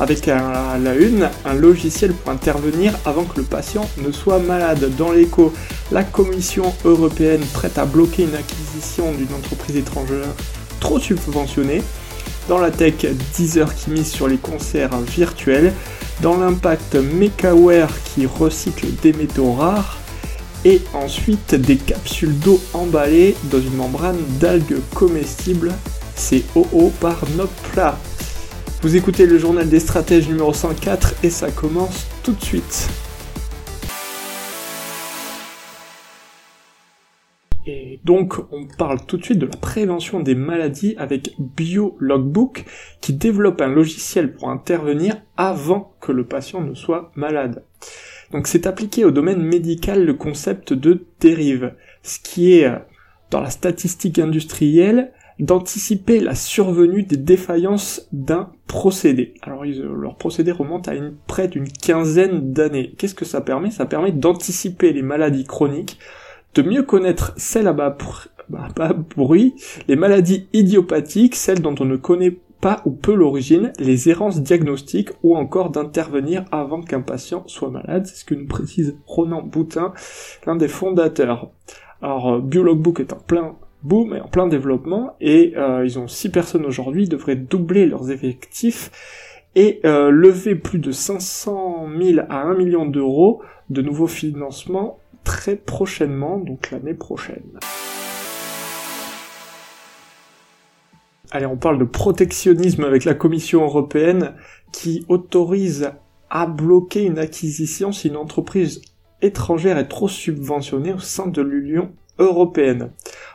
Avec à la une, un logiciel pour intervenir avant que le patient ne soit malade. Dans l'écho, la Commission européenne prête à bloquer une acquisition d'une entreprise étrangère trop subventionnée. Dans la tech, Deezer qui mise sur les concerts virtuels. Dans l'impact, Mekaware qui recycle des métaux rares. Et ensuite, des capsules d'eau emballées dans une membrane d'algues comestibles. C'est OO par Nopla. Vous écoutez le journal des stratèges numéro 104 et ça commence tout de suite. Et donc, on parle tout de suite de la prévention des maladies avec BioLogbook qui développe un logiciel pour intervenir avant que le patient ne soit malade. Donc c'est appliqué au domaine médical le concept de dérive, ce qui est euh, dans la statistique industrielle d'anticiper la survenue des défaillances d'un procédé. Alors leur procédé remonte à une, près d'une quinzaine d'années. Qu'est-ce que ça permet? Ça permet d'anticiper les maladies chroniques, de mieux connaître celles à bas, bruit, les maladies idiopathiques, celles dont on ne connaît pas ou peu l'origine, les errances diagnostiques ou encore d'intervenir avant qu'un patient soit malade. C'est ce que nous précise Ronan Boutin, l'un des fondateurs. Alors, Biologbook est en plein boom est en plein développement et euh, ils ont 6 personnes aujourd'hui, devraient doubler leurs effectifs et euh, lever plus de 500 000 à 1 million d'euros de nouveaux financements très prochainement, donc l'année prochaine. Allez, on parle de protectionnisme avec la Commission européenne qui autorise à bloquer une acquisition si une entreprise étrangère est trop subventionnée au sein de l'Union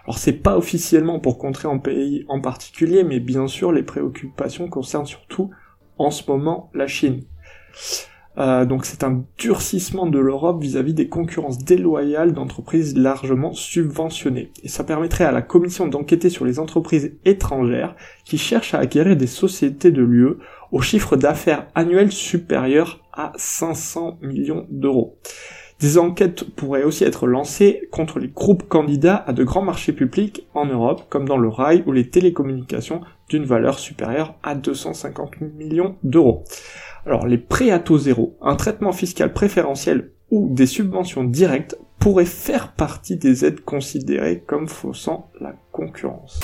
Alors c'est pas officiellement pour contrer un pays en particulier, mais bien sûr les préoccupations concernent surtout en ce moment la Chine. Euh, donc c'est un durcissement de l'Europe vis-à-vis des concurrences déloyales d'entreprises largement subventionnées. Et ça permettrait à la Commission d'enquêter sur les entreprises étrangères qui cherchent à acquérir des sociétés de l'UE au chiffre d'affaires annuel supérieur à 500 millions d'euros. Des enquêtes pourraient aussi être lancées contre les groupes candidats à de grands marchés publics en Europe, comme dans le rail ou les télécommunications d'une valeur supérieure à 250 millions d'euros. Alors les prêts à taux zéro, un traitement fiscal préférentiel ou des subventions directes pourraient faire partie des aides considérées comme faussant la concurrence.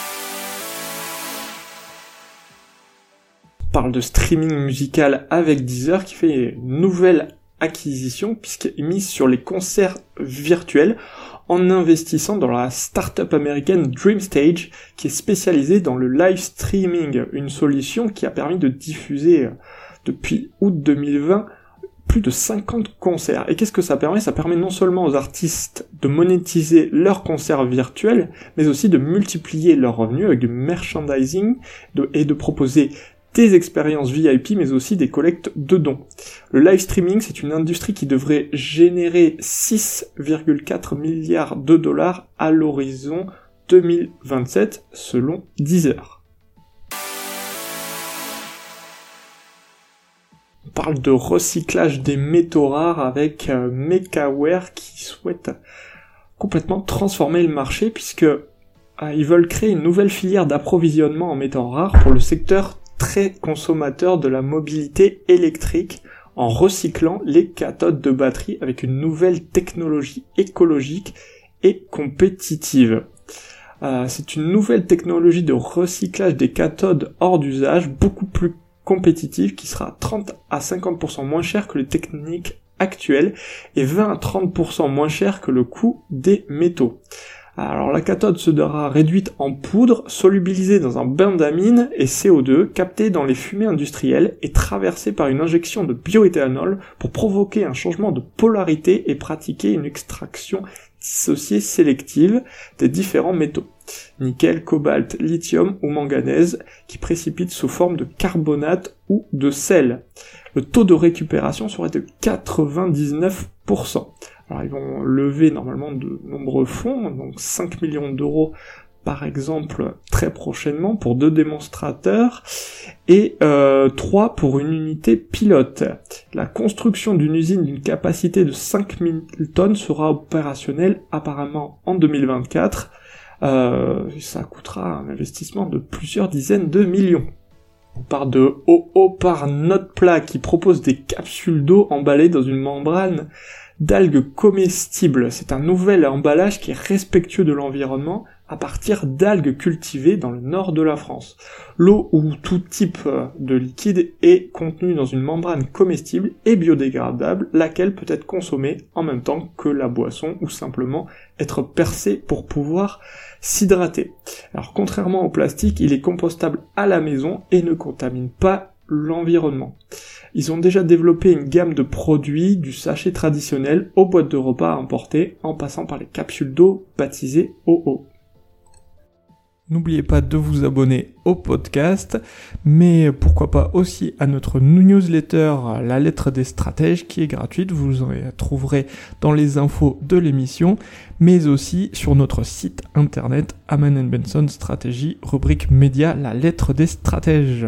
On parle de streaming musical avec Deezer qui fait une nouvelle acquisition puisqu'il mise sur les concerts virtuels en investissant dans la start-up américaine DreamStage qui est spécialisée dans le live streaming, une solution qui a permis de diffuser euh, depuis août 2020 plus de 50 concerts. Et qu'est-ce que ça permet? Ça permet non seulement aux artistes de monétiser leurs concerts virtuels, mais aussi de multiplier leurs revenus avec du merchandising et de proposer des expériences VIP mais aussi des collectes de dons. Le live streaming c'est une industrie qui devrait générer 6,4 milliards de dollars à l'horizon 2027 selon Deezer. On parle de recyclage des métaux rares avec euh, qui souhaite complètement transformer le marché puisque euh, ils veulent créer une nouvelle filière d'approvisionnement en métaux rares pour le secteur très consommateur de la mobilité électrique en recyclant les cathodes de batterie avec une nouvelle technologie écologique et compétitive. Euh, c'est une nouvelle technologie de recyclage des cathodes hors d'usage beaucoup plus compétitive qui sera 30 à 50% moins cher que les techniques actuelles et 20 à 30% moins cher que le coût des métaux. Alors la cathode sera réduite en poudre, solubilisée dans un bain d'amine et CO2, captée dans les fumées industrielles et traversée par une injection de bioéthanol pour provoquer un changement de polarité et pratiquer une extraction dissociée sélective des différents métaux. Nickel, cobalt, lithium ou manganèse qui précipitent sous forme de carbonate ou de sel. le taux de récupération serait de 99%. Alors ils vont lever normalement de nombreux fonds, donc 5 millions d'euros par exemple très prochainement pour deux démonstrateurs et euh, trois pour une unité pilote. La construction d'une usine d'une capacité de 5000 tonnes sera opérationnelle apparemment en 2024. Euh, ça coûtera un investissement de plusieurs dizaines de millions. On part de OO par Noteplat qui propose des capsules d'eau emballées dans une membrane d'algues comestibles. C'est un nouvel emballage qui est respectueux de l'environnement à partir d'algues cultivées dans le nord de la France. L'eau ou tout type euh, de liquide est contenue dans une membrane comestible et biodégradable, laquelle peut être consommée en même temps que la boisson ou simplement être percée pour pouvoir s'hydrater. Alors contrairement au plastique, il est compostable à la maison et ne contamine pas l'environnement. Ils ont déjà développé une gamme de produits du sachet traditionnel aux boîtes de repas à emporter en passant par les capsules d'eau baptisées OO. N'oubliez pas de vous abonner au podcast, mais pourquoi pas aussi à notre newsletter La lettre des stratèges qui est gratuite, vous en trouverez dans les infos de l'émission, mais aussi sur notre site internet Aman Benson Stratégie, rubrique média La lettre des stratèges.